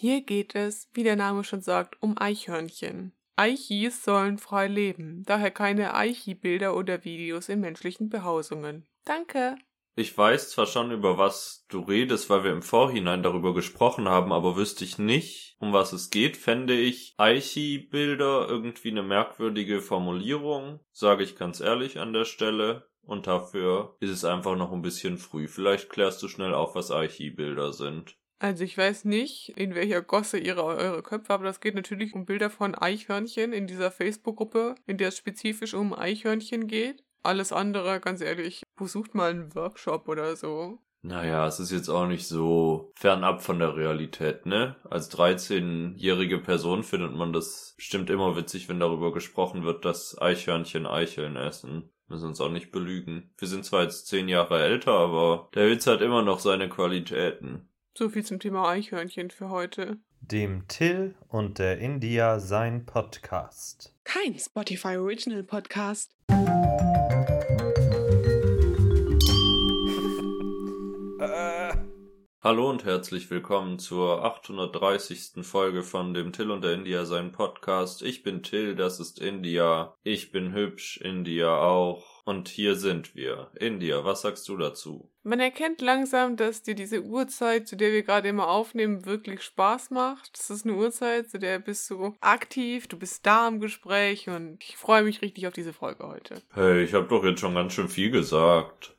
Hier geht es, wie der Name schon sagt, um Eichhörnchen. Eichis sollen frei leben, daher keine Eichi-Bilder oder Videos in menschlichen Behausungen. Danke. Ich weiß zwar schon, über was du redest, weil wir im Vorhinein darüber gesprochen haben, aber wüsste ich nicht, um was es geht, fände ich Aichi-Bilder irgendwie eine merkwürdige Formulierung, sage ich ganz ehrlich an der Stelle. Und dafür ist es einfach noch ein bisschen früh. Vielleicht klärst du schnell auf, was Aichi-Bilder sind. Also ich weiß nicht, in welcher Gosse ihre eure Köpfe, aber das geht natürlich um Bilder von Eichhörnchen in dieser Facebook-Gruppe, in der es spezifisch um Eichhörnchen geht. Alles andere, ganz ehrlich, besucht mal einen Workshop oder so. Naja, es ist jetzt auch nicht so fernab von der Realität, ne? Als 13-jährige Person findet man das bestimmt immer witzig, wenn darüber gesprochen wird, dass Eichhörnchen Eicheln essen. Müssen uns auch nicht belügen. Wir sind zwar jetzt zehn Jahre älter, aber der Witz hat immer noch seine Qualitäten. So viel zum Thema Eichhörnchen für heute. Dem Till und der India sein Podcast. Kein Spotify Original Podcast. Hallo und herzlich willkommen zur 830. Folge von dem Till und der India sein Podcast. Ich bin Till, das ist India. Ich bin hübsch, India auch. Und hier sind wir. India, was sagst du dazu? Man erkennt langsam, dass dir diese Uhrzeit, zu der wir gerade immer aufnehmen, wirklich Spaß macht. Das ist eine Uhrzeit, zu der bist du aktiv, du bist da im Gespräch und ich freue mich richtig auf diese Folge heute. Hey, ich habe doch jetzt schon ganz schön viel gesagt.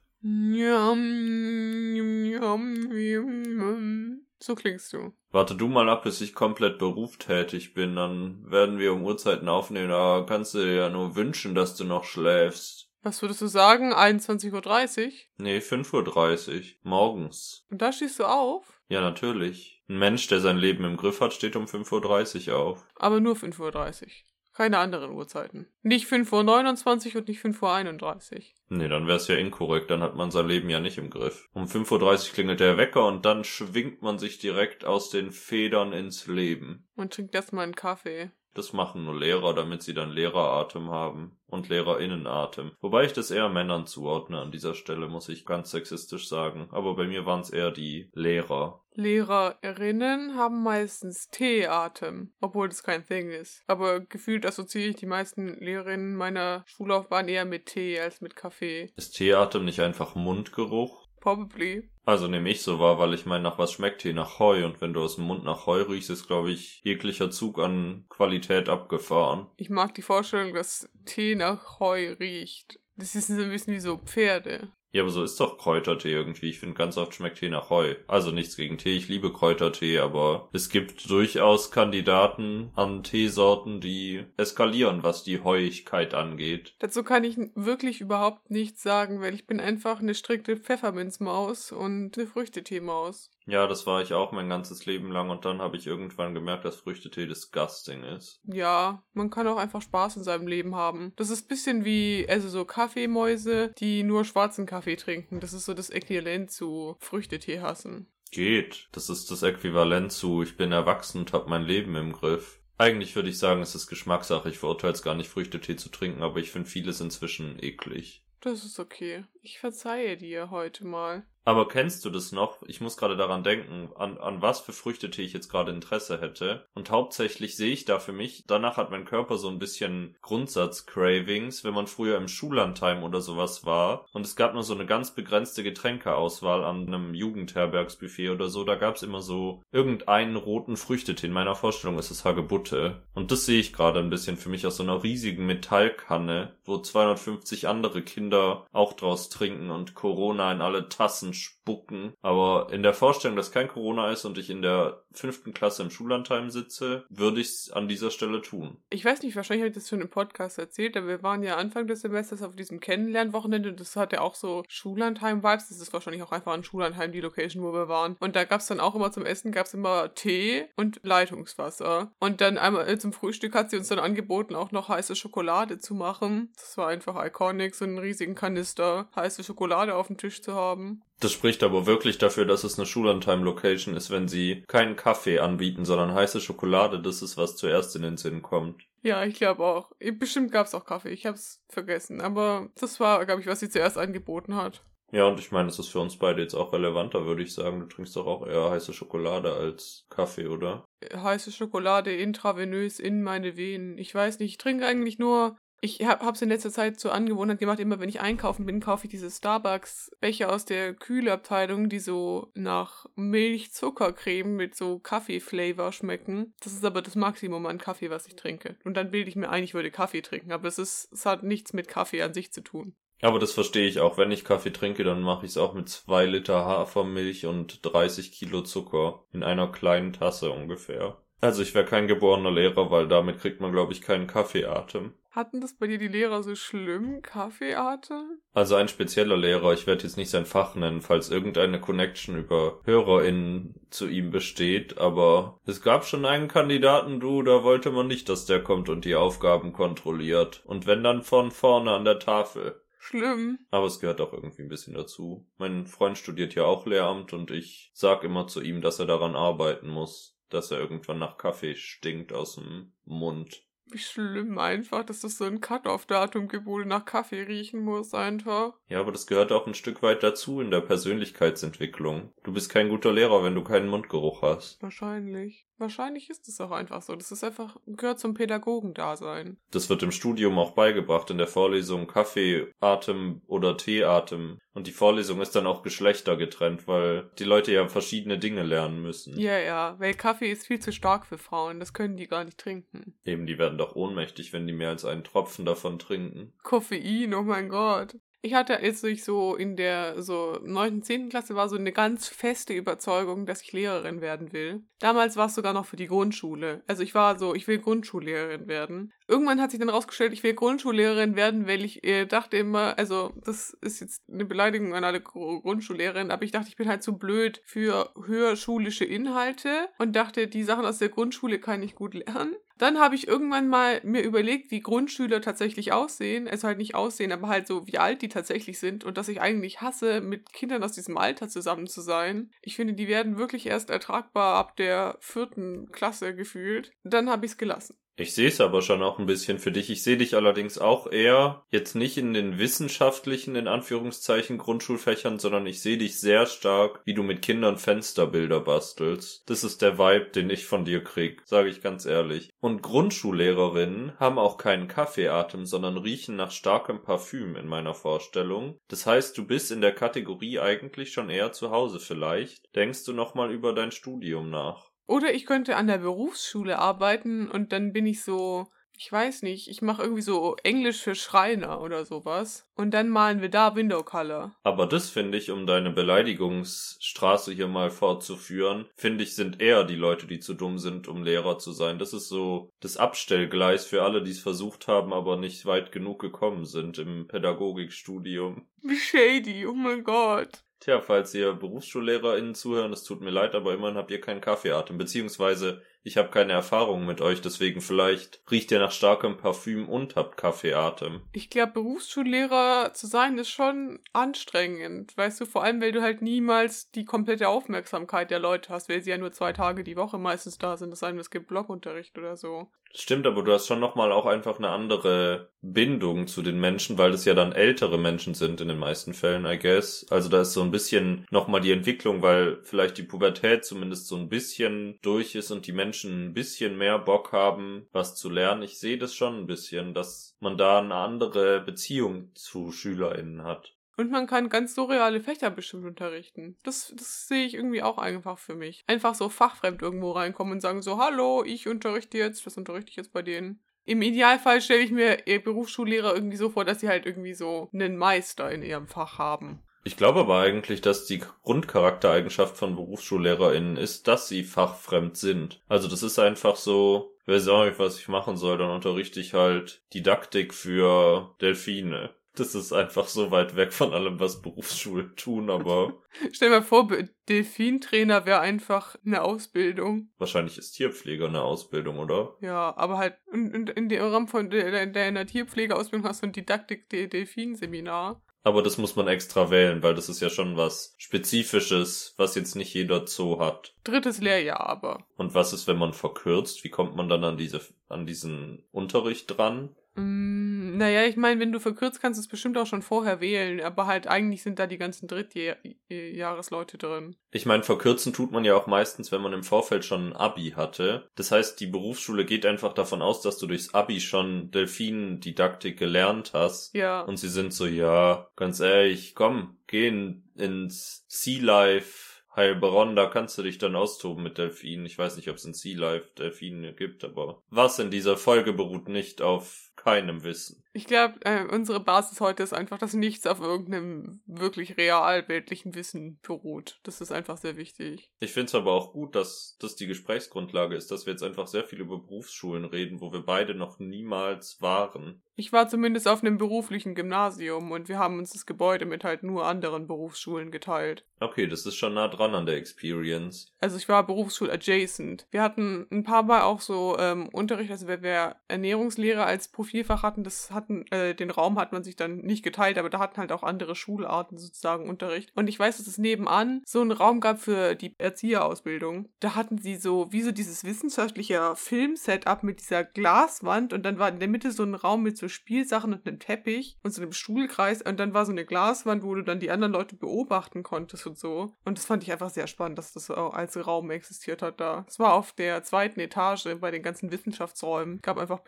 So klingst du. Warte du mal ab, bis ich komplett berufstätig bin, dann werden wir um Uhrzeiten aufnehmen. Da kannst du dir ja nur wünschen, dass du noch schläfst. Was würdest du sagen? 21.30 Uhr? Nee, 5.30 Uhr. Morgens. Und da stehst du auf? Ja, natürlich. Ein Mensch, der sein Leben im Griff hat, steht um 5.30 Uhr auf. Aber nur 5.30 Uhr. Keine anderen Uhrzeiten. Nicht 5.29 Uhr und nicht 5.31 Uhr. Nee, dann wär's ja inkorrekt, dann hat man sein Leben ja nicht im Griff. Um 5.30 Uhr klingelt der Wecker und dann schwingt man sich direkt aus den Federn ins Leben. Und trinkt erstmal einen Kaffee. Das machen nur Lehrer, damit sie dann Lehreratem haben und Lehrerinnenatem. Wobei ich das eher Männern zuordne an dieser Stelle, muss ich ganz sexistisch sagen. Aber bei mir waren es eher die Lehrer. Lehrerinnen haben meistens T-Atem, obwohl das kein Thing ist. Aber gefühlt assoziiere ich die meisten Lehrerinnen meiner Schullaufbahn eher mit Tee als mit Kaffee. Ist Teeatem nicht einfach Mundgeruch? Probably. Also nehme ich so wahr, weil ich meine, nach was schmeckt Tee? Nach Heu. Und wenn du aus dem Mund nach Heu riechst, ist, glaube ich, jeglicher Zug an Qualität abgefahren. Ich mag die Vorstellung, dass Tee nach Heu riecht. Das ist so ein bisschen wie so Pferde. Ja, aber so ist doch Kräutertee irgendwie. Ich finde, ganz oft schmeckt Tee nach Heu. Also nichts gegen Tee, ich liebe Kräutertee, aber es gibt durchaus Kandidaten an Teesorten, die eskalieren, was die Heuigkeit angeht. Dazu kann ich wirklich überhaupt nichts sagen, weil ich bin einfach eine strikte Pfefferminzmaus und eine Früchteteemaus. Ja, das war ich auch mein ganzes Leben lang und dann habe ich irgendwann gemerkt, dass Früchtetee disgusting ist. Ja, man kann auch einfach Spaß in seinem Leben haben. Das ist bisschen wie, also so Kaffeemäuse, die nur schwarzen Kaffee trinken. Das ist so das Äquivalent zu Früchtetee hassen. Geht. Das ist das Äquivalent zu, ich bin erwachsen und habe mein Leben im Griff. Eigentlich würde ich sagen, es ist Geschmackssache. Ich verurteile es gar nicht, Früchtetee zu trinken, aber ich finde vieles inzwischen eklig. Das ist okay. Ich verzeihe dir heute mal. Aber kennst du das noch? Ich muss gerade daran denken, an, an was für Früchtetee ich jetzt gerade Interesse hätte. Und hauptsächlich sehe ich da für mich, danach hat mein Körper so ein bisschen Grundsatz-Cravings, wenn man früher im Schullandheim oder sowas war. Und es gab nur so eine ganz begrenzte Getränkeauswahl an einem Jugendherbergsbuffet oder so. Da gab es immer so irgendeinen roten Früchtetee. In meiner Vorstellung ist es Hagebutte. Und das sehe ich gerade ein bisschen für mich aus so einer riesigen Metallkanne, wo 250 andere Kinder auch draus trinken und Corona in alle Tassen challenge spucken. Aber in der Vorstellung, dass kein Corona ist und ich in der fünften Klasse im Schullandheim sitze, würde ich es an dieser Stelle tun. Ich weiß nicht, wahrscheinlich habe ich das schon im Podcast erzählt, aber wir waren ja Anfang des Semesters auf diesem Kennenlernwochenende und das hatte auch so Schullandheim-Vibes. Das ist wahrscheinlich auch einfach ein Schullandheim, die Location, wo wir waren. Und da gab es dann auch immer zum Essen, gab es immer Tee und Leitungswasser. Und dann einmal äh, zum Frühstück hat sie uns dann angeboten, auch noch heiße Schokolade zu machen. Das war einfach iconic, so einen riesigen Kanister heiße Schokolade auf dem Tisch zu haben. Das spricht aber wirklich dafür, dass es eine Schullandheim-Location ist, wenn sie keinen Kaffee anbieten, sondern heiße Schokolade. Das ist, was zuerst in den Sinn kommt. Ja, ich glaube auch. Bestimmt gab es auch Kaffee. Ich habe es vergessen. Aber das war, glaube ich, was sie zuerst angeboten hat. Ja, und ich meine, es ist für uns beide jetzt auch relevanter, würde ich sagen. Du trinkst doch auch eher heiße Schokolade als Kaffee, oder? Heiße Schokolade intravenös in meine Venen. Ich weiß nicht, ich trinke eigentlich nur ich habe es in letzter Zeit zur Angewohnheit gemacht, immer wenn ich einkaufen bin, kaufe ich diese Starbucks-Becher aus der Kühlabteilung, die so nach Milch-Zuckercreme mit so Kaffee-Flavor schmecken. Das ist aber das Maximum an Kaffee, was ich trinke. Und dann bilde ich mir ein, ich würde Kaffee trinken, aber es, ist, es hat nichts mit Kaffee an sich zu tun. Aber das verstehe ich auch. Wenn ich Kaffee trinke, dann mache ich es auch mit zwei Liter Hafermilch und 30 Kilo Zucker in einer kleinen Tasse ungefähr. Also ich wäre kein geborener Lehrer, weil damit kriegt man, glaube ich, keinen Kaffeeatem. Hatten das bei dir die Lehrer so schlimm, Kaffeeatem? Also ein spezieller Lehrer, ich werde jetzt nicht sein Fach nennen, falls irgendeine Connection über HörerInnen zu ihm besteht, aber es gab schon einen Kandidaten, du, da wollte man nicht, dass der kommt und die Aufgaben kontrolliert. Und wenn dann von vorne an der Tafel. Schlimm. Aber es gehört auch irgendwie ein bisschen dazu. Mein Freund studiert ja auch Lehramt und ich sag immer zu ihm, dass er daran arbeiten muss, dass er irgendwann nach Kaffee stinkt aus dem Mund. Wie schlimm einfach, dass es so ein Cut-off-Datum gibt, wo du nach Kaffee riechen musst einfach. Ja, aber das gehört auch ein Stück weit dazu in der Persönlichkeitsentwicklung. Du bist kein guter Lehrer, wenn du keinen Mundgeruch hast. Wahrscheinlich. Wahrscheinlich ist es auch einfach so. Das ist einfach, gehört zum Pädagogendasein. Das wird im Studium auch beigebracht in der Vorlesung Kaffeeatem oder Teeatem. Und die Vorlesung ist dann auch geschlechtergetrennt, weil die Leute ja verschiedene Dinge lernen müssen. Ja, ja, weil Kaffee ist viel zu stark für Frauen. Das können die gar nicht trinken. Eben, die werden doch ohnmächtig, wenn die mehr als einen Tropfen davon trinken. Koffein, oh mein Gott. Ich hatte, als ich so in der so 9., 10. Klasse war, so eine ganz feste Überzeugung, dass ich Lehrerin werden will. Damals war es sogar noch für die Grundschule. Also ich war so, ich will Grundschullehrerin werden. Irgendwann hat sich dann rausgestellt, ich will Grundschullehrerin werden, weil ich äh, dachte immer, also das ist jetzt eine Beleidigung an alle Grundschullehrerinnen, aber ich dachte, ich bin halt zu blöd für höherschulische Inhalte und dachte, die Sachen aus der Grundschule kann ich gut lernen. Dann habe ich irgendwann mal mir überlegt, wie Grundschüler tatsächlich aussehen. Also halt nicht aussehen, aber halt so, wie alt die tatsächlich sind. Und dass ich eigentlich hasse, mit Kindern aus diesem Alter zusammen zu sein. Ich finde, die werden wirklich erst ertragbar ab der vierten Klasse gefühlt. Dann habe ich es gelassen. Ich sehe es aber schon auch ein bisschen für dich. Ich sehe dich allerdings auch eher jetzt nicht in den wissenschaftlichen, in Anführungszeichen, Grundschulfächern, sondern ich sehe dich sehr stark, wie du mit Kindern Fensterbilder bastelst. Das ist der Vibe, den ich von dir krieg, sage ich ganz ehrlich. Und Grundschullehrerinnen haben auch keinen Kaffeeatem, sondern riechen nach starkem Parfüm in meiner Vorstellung. Das heißt, du bist in der Kategorie eigentlich schon eher zu Hause vielleicht. Denkst du nochmal über dein Studium nach? Oder ich könnte an der Berufsschule arbeiten und dann bin ich so, ich weiß nicht, ich mache irgendwie so Englisch für Schreiner oder sowas. Und dann malen wir da Window Color. Aber das finde ich, um deine Beleidigungsstraße hier mal fortzuführen, finde ich, sind eher die Leute, die zu dumm sind, um Lehrer zu sein. Das ist so das Abstellgleis für alle, die es versucht haben, aber nicht weit genug gekommen sind im Pädagogikstudium. Wie shady, oh mein Gott. Tja, falls ihr BerufsschullehrerInnen zuhören, es tut mir leid, aber immerhin habt ihr keinen Kaffeeatem, beziehungsweise ich habe keine Erfahrung mit euch, deswegen vielleicht riecht ihr nach starkem Parfüm und habt Kaffeeatem. Ich glaube, Berufsschullehrer zu sein ist schon anstrengend, weißt du, vor allem, weil du halt niemals die komplette Aufmerksamkeit der Leute hast, weil sie ja nur zwei Tage die Woche meistens da sind, das heißt, es gibt Blockunterricht oder so. Stimmt, aber du hast schon nochmal auch einfach eine andere Bindung zu den Menschen, weil das ja dann ältere Menschen sind in den meisten Fällen, I guess. Also da ist so ein bisschen nochmal die Entwicklung, weil vielleicht die Pubertät zumindest so ein bisschen durch ist und die Menschen ein bisschen mehr Bock haben, was zu lernen. Ich sehe das schon ein bisschen, dass man da eine andere Beziehung zu SchülerInnen hat. Und man kann ganz surreale Fächer bestimmt unterrichten. Das, das sehe ich irgendwie auch einfach für mich. Einfach so fachfremd irgendwo reinkommen und sagen so, hallo, ich unterrichte jetzt, was unterrichte ich jetzt bei denen? Im Idealfall stelle ich mir Berufsschullehrer irgendwie so vor, dass sie halt irgendwie so einen Meister in ihrem Fach haben. Ich glaube aber eigentlich, dass die Grundcharaktereigenschaft von BerufsschullehrerInnen ist, dass sie fachfremd sind. Also das ist einfach so, wer sagt, was ich machen soll, dann unterrichte ich halt Didaktik für Delfine. Das ist einfach so weit weg von allem, was Berufsschulen tun, aber. Stell dir mal vor, Delfintrainer wäre einfach eine Ausbildung. Wahrscheinlich ist Tierpfleger eine Ausbildung, oder? Ja, aber halt in, in, in dem Rahmen von deiner Tierpflegeausbildung hast du ein Didaktik-Delfinseminar. Aber das muss man extra wählen, weil das ist ja schon was Spezifisches, was jetzt nicht jeder Zoo hat. Drittes Lehrjahr aber. Und was ist, wenn man verkürzt? Wie kommt man dann an diese, an diesen Unterricht dran? Mm, Naja, ich meine, wenn du verkürzt, kannst du es bestimmt auch schon vorher wählen, aber halt eigentlich sind da die ganzen Drittjahresleute drin. Ich meine, verkürzen tut man ja auch meistens, wenn man im Vorfeld schon ein Abi hatte. Das heißt, die Berufsschule geht einfach davon aus, dass du durchs Abi schon Delfin-Didaktik gelernt hast. Ja. Und sie sind so, ja, ganz ehrlich, komm, geh in, ins Sea Life Heilbronn, da kannst du dich dann austoben mit Delfinen. Ich weiß nicht, ob es in Sea Life Delfine gibt, aber was in dieser Folge beruht nicht auf keinem Wissen. Ich glaube, äh, unsere Basis heute ist einfach, dass nichts auf irgendeinem wirklich realbildlichen Wissen beruht. Das ist einfach sehr wichtig. Ich finde es aber auch gut, dass das die Gesprächsgrundlage ist, dass wir jetzt einfach sehr viel über Berufsschulen reden, wo wir beide noch niemals waren. Ich war zumindest auf einem beruflichen Gymnasium und wir haben uns das Gebäude mit halt nur anderen Berufsschulen geteilt. Okay, das ist schon nah dran an der Experience. Also ich war Berufsschul-adjacent. Wir hatten ein paar Mal auch so ähm, Unterricht, also wir Ernährungslehre als Profilfach hatten, das hatten, äh, den Raum hat man sich dann nicht geteilt, aber da hatten halt auch andere Schularten sozusagen Unterricht. Und ich weiß, dass es nebenan so einen Raum gab für die Erzieherausbildung. Da hatten sie so, wie so dieses wissenschaftliche Film-Setup mit dieser Glaswand und dann war in der Mitte so ein Raum mit so Spielsachen und einem Teppich und so einem Stuhlkreis und dann war so eine Glaswand, wo du dann die anderen Leute beobachten konntest und so. Und das fand ich einfach sehr spannend, dass das auch als Raum existiert hat da. Es war auf der zweiten Etage bei den ganzen Wissenschaftsräumen. Gab einfach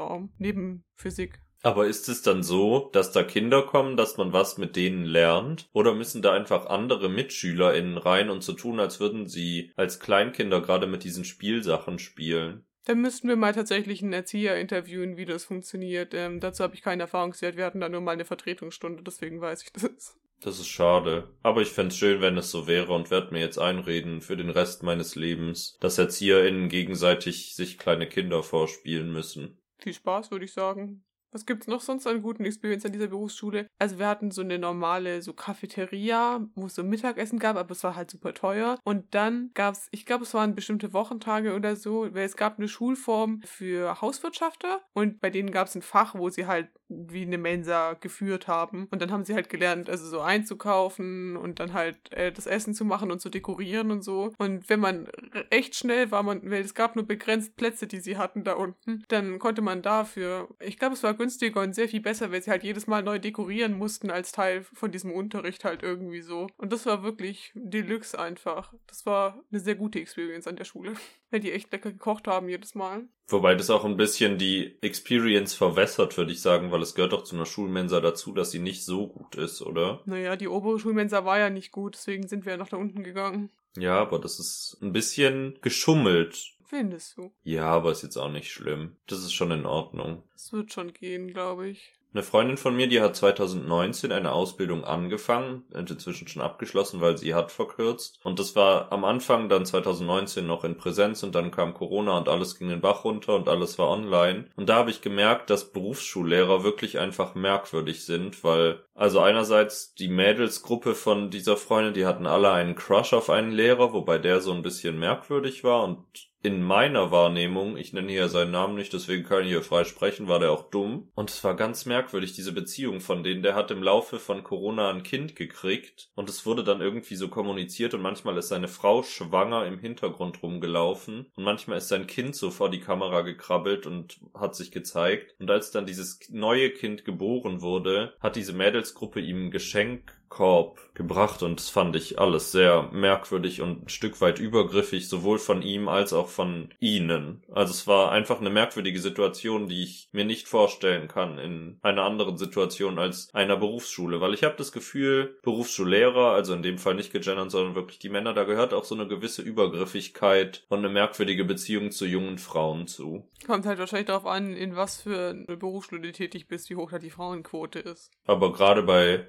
Pädagogik-Wissenschaftsraum neben Physik. Aber ist es dann so, dass da Kinder kommen, dass man was mit denen lernt? Oder müssen da einfach andere MitschülerInnen rein und so tun, als würden sie als Kleinkinder gerade mit diesen Spielsachen spielen? Da müssten wir mal tatsächlich einen Erzieher interviewen, wie das funktioniert. Ähm, dazu habe ich keine Erfahrungswert. Wir hatten da nur mal eine Vertretungsstunde, deswegen weiß ich das. Das ist schade. Aber ich fände schön, wenn es so wäre und werde mir jetzt einreden für den Rest meines Lebens, dass ErzieherInnen gegenseitig sich kleine Kinder vorspielen müssen. Viel Spaß, würde ich sagen. Was gibt's noch sonst an guten Experience an dieser Berufsschule? Also wir hatten so eine normale so Cafeteria, wo es so Mittagessen gab, aber es war halt super teuer. Und dann gab's, ich glaube, es waren bestimmte Wochentage oder so, weil es gab eine Schulform für Hauswirtschafter und bei denen gab's ein Fach, wo sie halt wie eine Mensa geführt haben. Und dann haben sie halt gelernt, also so einzukaufen und dann halt äh, das Essen zu machen und zu dekorieren und so. Und wenn man echt schnell war, man, weil es gab nur begrenzt Plätze, die sie hatten da unten, dann konnte man dafür, ich glaube, es war günstiger und sehr viel besser, weil sie halt jedes Mal neu dekorieren mussten als Teil von diesem Unterricht halt irgendwie so. Und das war wirklich Deluxe einfach. Das war eine sehr gute Experience an der Schule, weil die echt lecker gekocht haben jedes Mal. Wobei das auch ein bisschen die Experience verwässert, würde ich sagen, weil es gehört doch zu einer Schulmensa dazu, dass sie nicht so gut ist, oder? Naja, die obere Schulmensa war ja nicht gut, deswegen sind wir ja nach da unten gegangen. Ja, aber das ist ein bisschen geschummelt. Findest du? Ja, aber ist jetzt auch nicht schlimm. Das ist schon in Ordnung. Es wird schon gehen, glaube ich. Eine Freundin von mir, die hat 2019 eine Ausbildung angefangen, inzwischen schon abgeschlossen, weil sie hat verkürzt. Und das war am Anfang dann 2019 noch in Präsenz und dann kam Corona und alles ging den Bach runter und alles war online. Und da habe ich gemerkt, dass Berufsschullehrer wirklich einfach merkwürdig sind, weil also einerseits die Mädelsgruppe von dieser Freundin, die hatten alle einen Crush auf einen Lehrer, wobei der so ein bisschen merkwürdig war und in meiner Wahrnehmung, ich nenne hier seinen Namen nicht, deswegen kann ich hier frei sprechen, war der auch dumm. Und es war ganz merkwürdig, diese Beziehung von denen. Der hat im Laufe von Corona ein Kind gekriegt und es wurde dann irgendwie so kommuniziert und manchmal ist seine Frau schwanger im Hintergrund rumgelaufen und manchmal ist sein Kind so vor die Kamera gekrabbelt und hat sich gezeigt. Und als dann dieses neue Kind geboren wurde, hat diese Mädelsgruppe ihm ein Geschenk Korb gebracht und das fand ich alles sehr merkwürdig und ein Stück weit übergriffig, sowohl von ihm als auch von ihnen. Also es war einfach eine merkwürdige Situation, die ich mir nicht vorstellen kann in einer anderen Situation als einer Berufsschule, weil ich habe das Gefühl, Berufsschullehrer, also in dem Fall nicht gegendert, sondern wirklich die Männer, da gehört auch so eine gewisse Übergriffigkeit und eine merkwürdige Beziehung zu jungen Frauen zu. Kommt halt wahrscheinlich darauf an, in was für eine Berufsschule du tätig bist, wie hoch da die Frauenquote ist. Aber gerade bei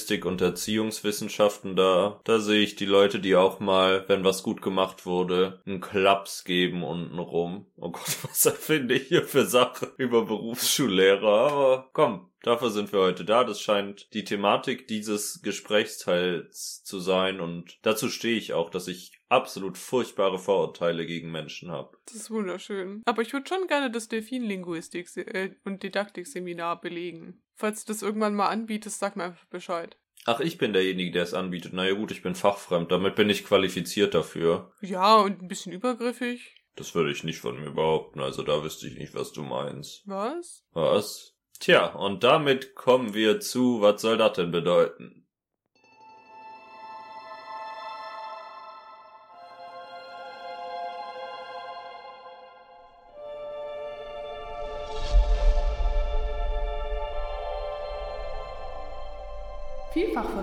Delfinlinguistik und Erziehungswissenschaften, da, da sehe ich die Leute, die auch mal, wenn was gut gemacht wurde, einen Klaps geben unten rum. Oh Gott, was erfinde ich hier für Sachen über Berufsschullehrer? Aber komm, Dafür sind wir heute da. Das scheint die Thematik dieses Gesprächsteils zu sein und dazu stehe ich auch, dass ich absolut furchtbare Vorurteile gegen Menschen habe. Das ist wunderschön. Aber ich würde schon gerne das Delfinlinguistik äh, und Didaktikseminar belegen. Falls du das irgendwann mal anbietest, sag mir einfach Bescheid. Ach, ich bin derjenige, der es anbietet. Na ja gut, ich bin fachfremd. Damit bin ich qualifiziert dafür. Ja, und ein bisschen übergriffig. Das würde ich nicht von mir behaupten, also da wüsste ich nicht, was du meinst. Was? Was? Tja, und damit kommen wir zu, was soll das denn bedeuten?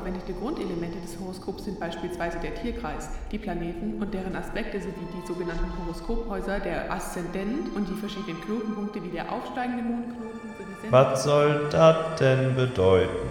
Verwendete Grundelemente des Horoskops sind beispielsweise der Tierkreis, die Planeten und deren Aspekte sowie die sogenannten Horoskophäuser, der Aszendent und die verschiedenen Knotenpunkte wie der aufsteigende Mondknoten sowie Was soll das denn bedeuten?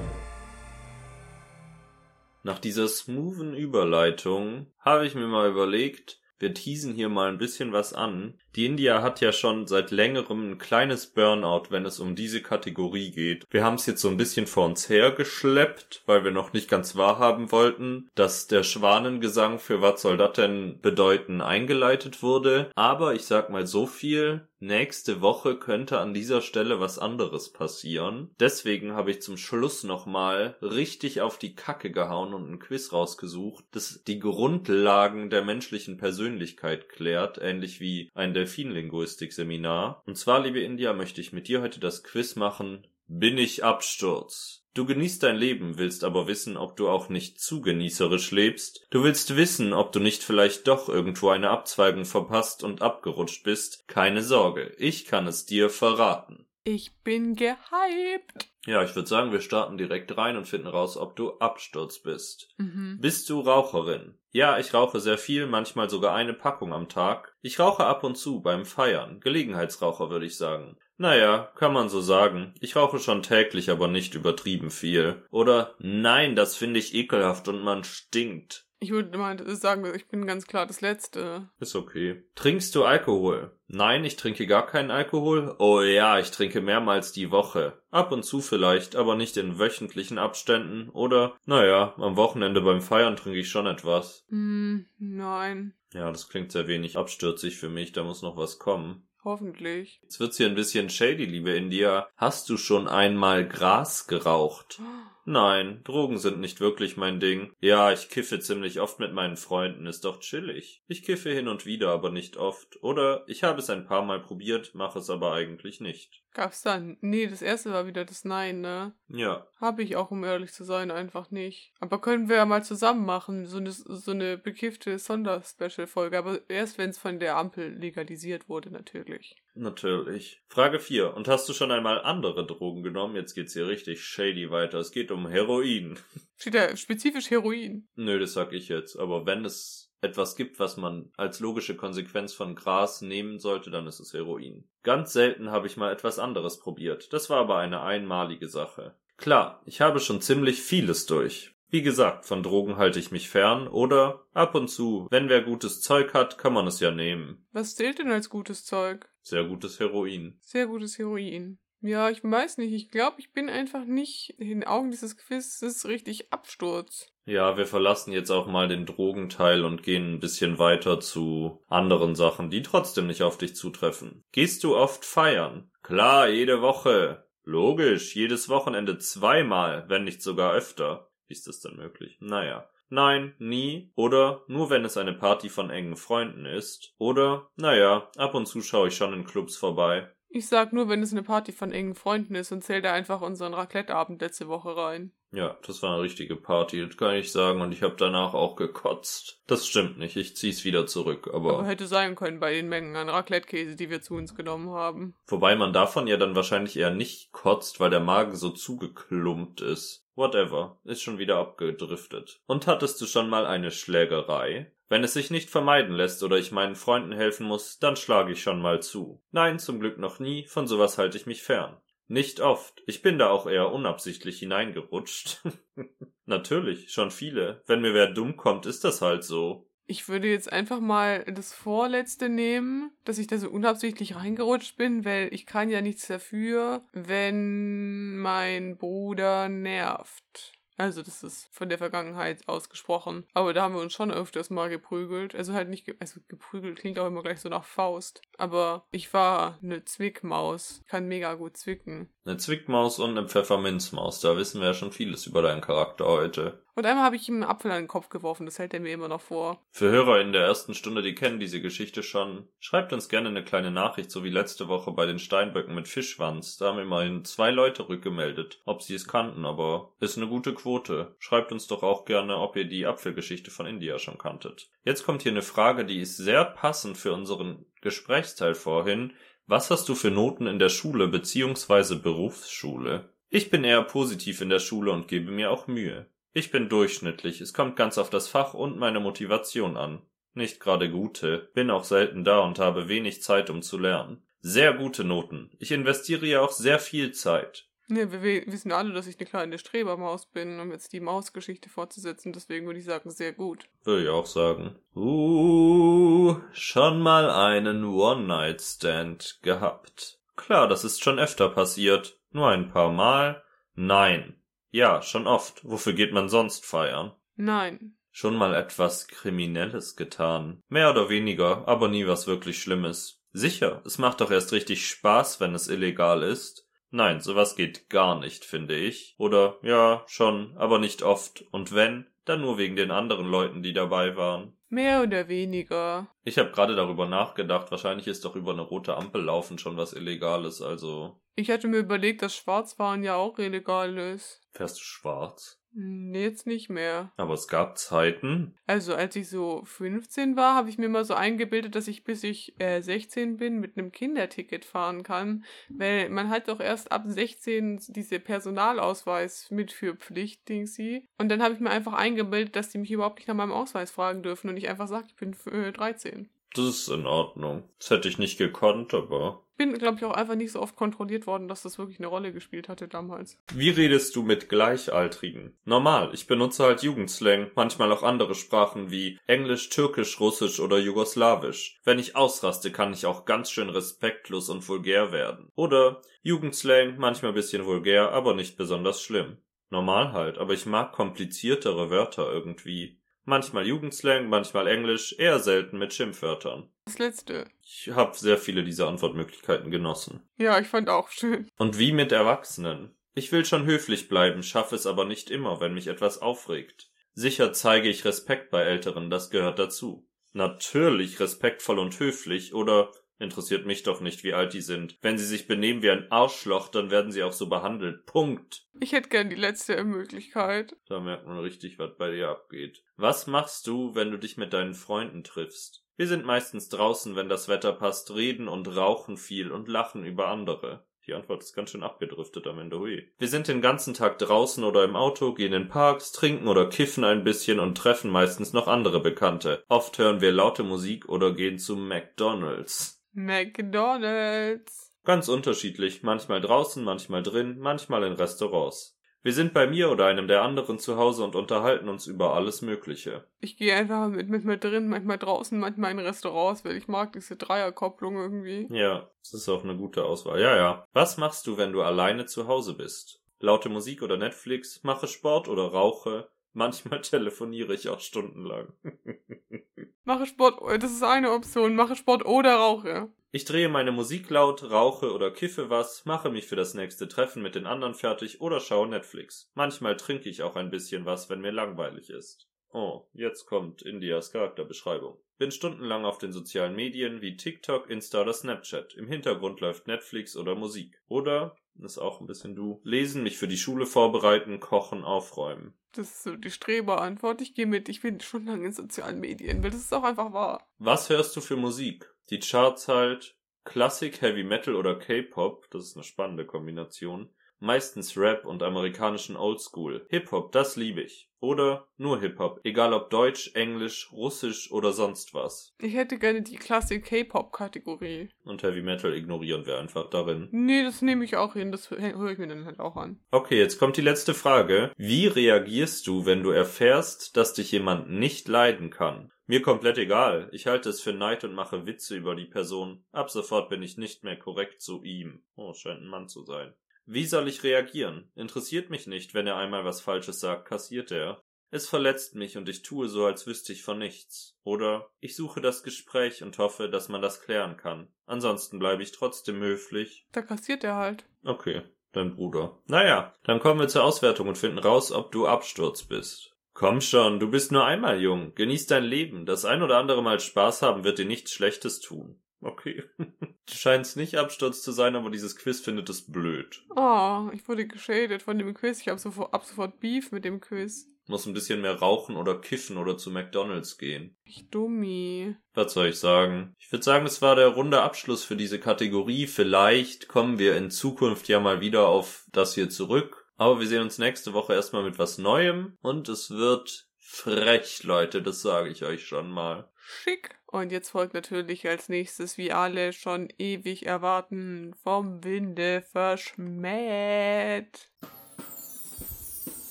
Nach dieser smoothen Überleitung habe ich mir mal überlegt, wir teasen hier mal ein bisschen was an. Die India hat ja schon seit längerem ein kleines Burnout, wenn es um diese Kategorie geht. Wir haben es jetzt so ein bisschen vor uns hergeschleppt, weil wir noch nicht ganz wahrhaben wollten, dass der Schwanengesang für was soll das denn bedeuten eingeleitet wurde. Aber ich sag mal so viel, nächste Woche könnte an dieser Stelle was anderes passieren. Deswegen habe ich zum Schluss nochmal richtig auf die Kacke gehauen und ein Quiz rausgesucht, das die Grundlagen der menschlichen Persönlichkeit klärt, ähnlich wie ein Delfinlinguistik-Seminar. Und zwar, liebe India, möchte ich mit dir heute das Quiz machen. Bin ich Absturz? Du genießt dein Leben, willst aber wissen, ob du auch nicht zu genießerisch lebst. Du willst wissen, ob du nicht vielleicht doch irgendwo eine Abzweigung verpasst und abgerutscht bist. Keine Sorge, ich kann es dir verraten. Ich bin gehypt. Ja, ich würde sagen, wir starten direkt rein und finden raus, ob du Absturz bist. Mhm. Bist du Raucherin? Ja, ich rauche sehr viel, manchmal sogar eine Packung am Tag. Ich rauche ab und zu beim Feiern. Gelegenheitsraucher würde ich sagen. Naja, kann man so sagen. Ich rauche schon täglich, aber nicht übertrieben viel. Oder nein, das finde ich ekelhaft und man stinkt. Ich würde mal sagen, ich bin ganz klar das Letzte. Ist okay. Trinkst du Alkohol? Nein, ich trinke gar keinen Alkohol. Oh ja, ich trinke mehrmals die Woche. Ab und zu vielleicht, aber nicht in wöchentlichen Abständen. Oder, naja, am Wochenende beim Feiern trinke ich schon etwas. Hm, nein. Ja, das klingt sehr wenig abstürzig für mich, da muss noch was kommen. Hoffentlich. Jetzt wird's hier ein bisschen shady, liebe India. Hast du schon einmal Gras geraucht? Nein, Drogen sind nicht wirklich mein Ding. Ja, ich kiffe ziemlich oft mit meinen Freunden, ist doch chillig. Ich kiffe hin und wieder, aber nicht oft. Oder ich habe es ein paar Mal probiert, mache es aber eigentlich nicht. Gab's dann? Nee, das erste war wieder das Nein, ne? Ja, Habe ich auch, um ehrlich zu sein, einfach nicht. Aber können wir ja mal zusammen machen, so eine, so eine bekiffte Sonderspecial-Folge. Aber erst, wenn es von der Ampel legalisiert wurde, natürlich. natürlich. Frage 4. Und hast du schon einmal andere Drogen genommen? Jetzt geht's hier richtig shady weiter. Es geht um Heroin. Steht da spezifisch Heroin. Nö, das sag ich jetzt. Aber wenn es etwas gibt, was man als logische Konsequenz von Gras nehmen sollte, dann ist es Heroin. Ganz selten habe ich mal etwas anderes probiert. Das war aber eine einmalige Sache. Klar, ich habe schon ziemlich vieles durch. Wie gesagt, von Drogen halte ich mich fern oder ab und zu, wenn wer gutes Zeug hat, kann man es ja nehmen. Was zählt denn als gutes Zeug? Sehr gutes Heroin. Sehr gutes Heroin. Ja, ich weiß nicht. Ich glaube, ich bin einfach nicht in den Augen dieses Quizzes richtig Absturz. Ja, wir verlassen jetzt auch mal den Drogenteil und gehen ein bisschen weiter zu anderen Sachen, die trotzdem nicht auf dich zutreffen. Gehst du oft feiern? Klar, jede Woche. Logisch, jedes Wochenende zweimal, wenn nicht sogar öfter. Wie ist das denn möglich? Naja. Nein, nie. Oder nur wenn es eine Party von engen Freunden ist. Oder, naja, ab und zu schaue ich schon in Clubs vorbei. Ich sag nur, wenn es eine Party von engen Freunden ist und zähl da einfach unseren Raclette-Abend letzte Woche rein. Ja, das war eine richtige Party, das kann ich sagen, und ich habe danach auch gekotzt. Das stimmt nicht, ich zieh's wieder zurück, aber, Aber hätte sein können bei den Mengen an Raclette-Käse, die wir zu uns genommen haben. wobei man davon ja dann wahrscheinlich eher nicht kotzt, weil der Magen so zugeklumpt ist. Whatever, ist schon wieder abgedriftet. Und hattest du schon mal eine Schlägerei? Wenn es sich nicht vermeiden lässt oder ich meinen Freunden helfen muss, dann schlage ich schon mal zu. Nein, zum Glück noch nie, von sowas halte ich mich fern. Nicht oft. Ich bin da auch eher unabsichtlich hineingerutscht. Natürlich, schon viele. Wenn mir wer dumm kommt, ist das halt so. Ich würde jetzt einfach mal das vorletzte nehmen, dass ich da so unabsichtlich reingerutscht bin, weil ich kann ja nichts dafür, wenn mein Bruder nervt. Also das ist von der Vergangenheit ausgesprochen. Aber da haben wir uns schon öfters mal geprügelt. Also halt nicht, ge also geprügelt klingt auch immer gleich so nach Faust. Aber ich war eine Zwickmaus. Kann mega gut zwicken. Eine Zwickmaus und eine Pfefferminzmaus, da wissen wir ja schon vieles über deinen Charakter heute. Und einmal habe ich ihm einen Apfel an den Kopf geworfen, das hält er mir immer noch vor. Für Hörer in der ersten Stunde, die kennen diese Geschichte schon, schreibt uns gerne eine kleine Nachricht, so wie letzte Woche bei den Steinböcken mit Fischwanz. Da haben immerhin zwei Leute rückgemeldet, ob sie es kannten, aber ist eine gute Quote. Schreibt uns doch auch gerne, ob ihr die Apfelgeschichte von India schon kanntet. Jetzt kommt hier eine Frage, die ist sehr passend für unseren Gesprächsteil vorhin. Was hast du für Noten in der Schule bzw. Berufsschule? Ich bin eher positiv in der Schule und gebe mir auch Mühe. Ich bin durchschnittlich, es kommt ganz auf das Fach und meine Motivation an. Nicht gerade gute, bin auch selten da und habe wenig Zeit, um zu lernen. Sehr gute Noten. Ich investiere ja auch sehr viel Zeit. Ne, wir wissen alle, dass ich eine kleine Strebermaus bin, um jetzt die Mausgeschichte fortzusetzen, deswegen würde ich sagen, sehr gut. Würde ich auch sagen. Uh, schon mal einen One-Night-Stand gehabt. Klar, das ist schon öfter passiert. Nur ein paar Mal? Nein. Ja, schon oft. Wofür geht man sonst feiern? Nein. Schon mal etwas Kriminelles getan. Mehr oder weniger, aber nie was wirklich Schlimmes. Sicher, es macht doch erst richtig Spaß, wenn es illegal ist. Nein, sowas geht gar nicht, finde ich. Oder ja, schon, aber nicht oft. Und wenn, dann nur wegen den anderen Leuten, die dabei waren. Mehr oder weniger. Ich habe gerade darüber nachgedacht, wahrscheinlich ist doch über eine rote Ampel laufen schon was Illegales, also Ich hatte mir überlegt, dass Schwarzfahren ja auch illegal ist. fährst du schwarz. Nee, jetzt nicht mehr. Aber es gab Zeiten. Also als ich so 15 war, habe ich mir mal so eingebildet, dass ich bis ich äh, 16 bin mit einem Kinderticket fahren kann, weil man hat doch erst ab 16 diese Personalausweis mitführpflicht, Dingsy. Und dann habe ich mir einfach eingebildet, dass die mich überhaupt nicht nach meinem Ausweis fragen dürfen und ich einfach sage, ich bin äh, 13. Das ist in Ordnung. Das hätte ich nicht gekonnt, aber. Bin, glaube ich, auch einfach nicht so oft kontrolliert worden, dass das wirklich eine Rolle gespielt hatte damals. Wie redest du mit Gleichaltrigen? Normal, ich benutze halt Jugendslang, manchmal auch andere Sprachen wie Englisch, Türkisch, Russisch oder Jugoslawisch. Wenn ich ausraste, kann ich auch ganz schön respektlos und vulgär werden. Oder Jugendslang, manchmal bisschen vulgär, aber nicht besonders schlimm. Normal halt, aber ich mag kompliziertere Wörter irgendwie. Manchmal Jugendslang, manchmal Englisch, eher selten mit Schimpfwörtern. Das letzte. Ich habe sehr viele dieser Antwortmöglichkeiten genossen. Ja, ich fand auch schön. Und wie mit Erwachsenen. Ich will schon höflich bleiben, schaffe es aber nicht immer, wenn mich etwas aufregt. Sicher zeige ich Respekt bei Älteren, das gehört dazu. Natürlich respektvoll und höflich, oder interessiert mich doch nicht, wie alt die sind. Wenn sie sich benehmen wie ein Arschloch, dann werden sie auch so behandelt. Punkt. Ich hätte gern die letzte Möglichkeit. Da merkt man richtig, was bei dir abgeht. Was machst du, wenn du dich mit deinen Freunden triffst? Wir sind meistens draußen, wenn das Wetter passt, reden und rauchen viel und lachen über andere. Die Antwort ist ganz schön abgedriftet am Ende, hui. Wir sind den ganzen Tag draußen oder im Auto, gehen in Parks, trinken oder kiffen ein bisschen und treffen meistens noch andere Bekannte. Oft hören wir laute Musik oder gehen zu McDonald's. McDonald's. Ganz unterschiedlich, manchmal draußen, manchmal drin, manchmal in Restaurants. Wir sind bei mir oder einem der anderen zu Hause und unterhalten uns über alles Mögliche. Ich gehe einfach mit, mir drin, manchmal draußen, manchmal in Restaurants, weil ich mag diese Dreierkopplung irgendwie. Ja, das ist auch eine gute Auswahl. Ja, ja. Was machst du, wenn du alleine zu Hause bist? Laute Musik oder Netflix, mache Sport oder rauche. Manchmal telefoniere ich auch stundenlang. Mache Sport, oh, das ist eine Option. Mache Sport oder rauche. Ich drehe meine Musik laut, rauche oder kiffe was, mache mich für das nächste Treffen mit den anderen fertig oder schaue Netflix. Manchmal trinke ich auch ein bisschen was, wenn mir langweilig ist. Oh, jetzt kommt Indias Charakterbeschreibung. Bin stundenlang auf den sozialen Medien wie TikTok, Insta oder Snapchat. Im Hintergrund läuft Netflix oder Musik. Oder, ist auch ein bisschen du, lesen, mich für die Schule vorbereiten, kochen, aufräumen. Das ist so die Streberantwort. Ich gehe mit, ich bin schon lange in sozialen Medien, weil das ist auch einfach wahr. Was hörst du für Musik? Die Charts halt Klassik, Heavy Metal oder K-Pop, das ist eine spannende Kombination. Meistens Rap und amerikanischen Oldschool. Hip-Hop, das liebe ich. Oder nur Hip-Hop, egal ob Deutsch, Englisch, Russisch oder sonst was. Ich hätte gerne die Klassik K-Pop-Kategorie. Und Heavy Metal ignorieren wir einfach darin. Nee, das nehme ich auch hin. Das höre ich mir dann halt auch an. Okay, jetzt kommt die letzte Frage. Wie reagierst du, wenn du erfährst, dass dich jemand nicht leiden kann? Mir komplett egal. Ich halte es für Neid und mache Witze über die Person. Ab sofort bin ich nicht mehr korrekt zu ihm. Oh, scheint ein Mann zu sein. Wie soll ich reagieren? Interessiert mich nicht, wenn er einmal was Falsches sagt, kassiert er. Es verletzt mich und ich tue so, als wüsste ich von nichts. Oder ich suche das Gespräch und hoffe, dass man das klären kann. Ansonsten bleibe ich trotzdem höflich. Da kassiert er halt. Okay, dein Bruder. Naja, dann kommen wir zur Auswertung und finden raus, ob du Absturz bist. Komm schon, du bist nur einmal jung. Genieß dein Leben. Das ein oder andere Mal Spaß haben wird dir nichts Schlechtes tun. Okay. Scheint's nicht Absturz zu sein, aber dieses Quiz findet es blöd. Oh, ich wurde geschadet von dem Quiz. Ich habe sofort, ab sofort Beef mit dem Quiz. Muss ein bisschen mehr rauchen oder kiffen oder zu McDonalds gehen. Ich dummi. Was soll ich sagen? Ich würde sagen, es war der runde Abschluss für diese Kategorie. Vielleicht kommen wir in Zukunft ja mal wieder auf das hier zurück. Aber wir sehen uns nächste Woche erstmal mit was Neuem und es wird frech, Leute, das sage ich euch schon mal. Schick. Und jetzt folgt natürlich als nächstes, wie alle schon ewig erwarten, vom Winde verschmäht.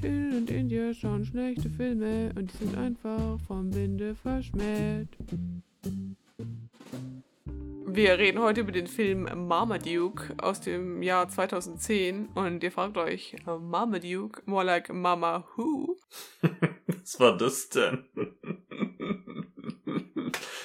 Till und India schauen schlechte Filme und die sind einfach vom Winde verschmäht. Wir reden heute über den Film Marmaduke aus dem Jahr 2010 und ihr fragt euch, Marmaduke, more like Mama Who? Was war das denn?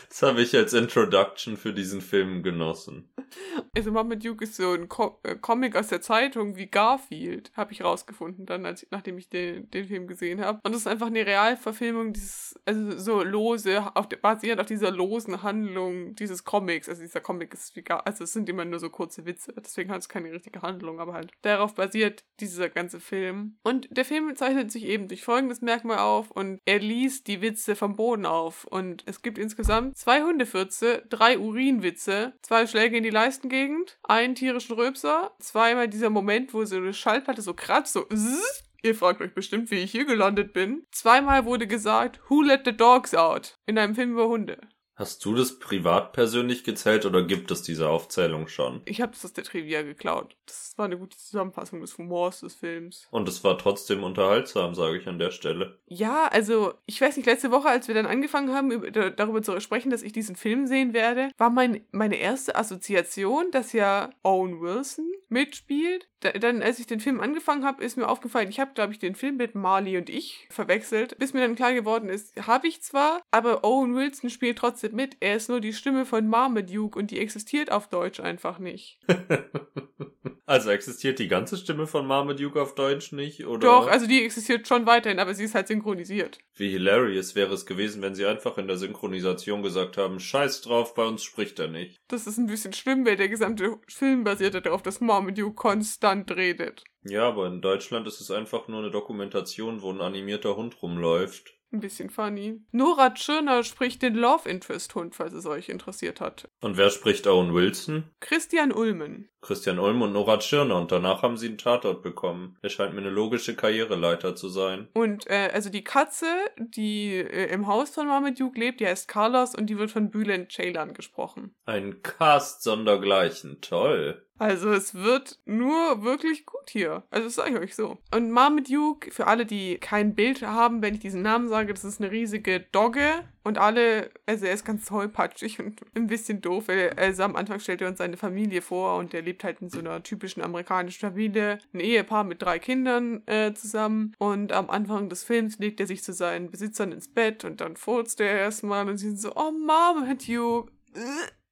Das habe ich als Introduction für diesen Film genossen. Also Marmaduke ist so ein Co äh, Comic aus der Zeitung wie Garfield, habe ich rausgefunden dann, als, nachdem ich den, den Film gesehen habe. Und das ist einfach eine Realverfilmung dieses, also so lose, auf, basierend auf dieser losen Handlung dieses Comics. Also dieser Comic ist wie gar, also es sind immer nur so kurze Witze, deswegen hat es keine richtige Handlung, aber halt darauf basiert dieser ganze Film. Und der Film zeichnet sich eben durch folgendes Merkmal auf und er liest die Witze vom Boden auf. Und es gibt insgesamt zwei Hundefürze, drei Urinwitze, zwei Schläge in die Leistengegend, einen tierischen Röpser, zweimal dieser Moment, wo so eine Schallplatte so kratzt, so zzz. Ihr fragt euch bestimmt, wie ich hier gelandet bin. Zweimal wurde gesagt, Who let the dogs out? In einem Film über Hunde. Hast du das privat persönlich gezählt oder gibt es diese Aufzählung schon? Ich habe das aus der Trivia geklaut. Das war eine gute Zusammenfassung des Humors des Films. Und es war trotzdem unterhaltsam, sage ich an der Stelle. Ja, also ich weiß nicht, letzte Woche, als wir dann angefangen haben, über, darüber zu sprechen, dass ich diesen Film sehen werde, war mein, meine erste Assoziation, dass ja Owen Wilson mitspielt. Da, dann, als ich den Film angefangen habe, ist mir aufgefallen, ich habe, glaube ich, den Film mit Marley und ich verwechselt, bis mir dann klar geworden ist, habe ich zwar, aber Owen Wilson spielt trotzdem mit. Er ist nur die Stimme von Marmaduke und die existiert auf Deutsch einfach nicht. also existiert die ganze Stimme von Marmaduke auf Deutsch nicht, oder? Doch, also die existiert schon weiterhin, aber sie ist halt synchronisiert. Wie hilarious wäre es gewesen, wenn sie einfach in der Synchronisation gesagt haben, scheiß drauf, bei uns spricht er nicht. Das ist ein bisschen schlimm, weil der gesamte Film basiert darauf, dass Marmaduke konstant redet. Ja, aber in Deutschland ist es einfach nur eine Dokumentation, wo ein animierter Hund rumläuft. Ein bisschen funny. Nora Tschirner spricht den Love Interest Hund, falls es euch interessiert hat. Und wer spricht Owen Wilson? Christian Ulmen. Christian Ulm und Nora Tschirner und danach haben sie einen Tatort bekommen. Er scheint mir eine logische Karriereleiter zu sein. Und äh, also die Katze, die äh, im Haus von Marmaduke lebt, die heißt Carlos und die wird von Bülent Ceylan gesprochen. Ein Cast sondergleichen, toll. Also es wird nur wirklich gut hier. Also das sage ich euch so. Und Marmaduke, für alle, die kein Bild haben, wenn ich diesen Namen sage, das ist eine riesige Dogge. Und alle, also er ist ganz tollpatschig und ein bisschen doof. Weil, also am Anfang stellt er uns seine Familie vor und er lebt halt in so einer typischen amerikanischen Familie. Ein Ehepaar mit drei Kindern äh, zusammen. Und am Anfang des Films legt er sich zu seinen Besitzern ins Bett und dann furzt er erstmal und sie sind so, oh Marmaduke.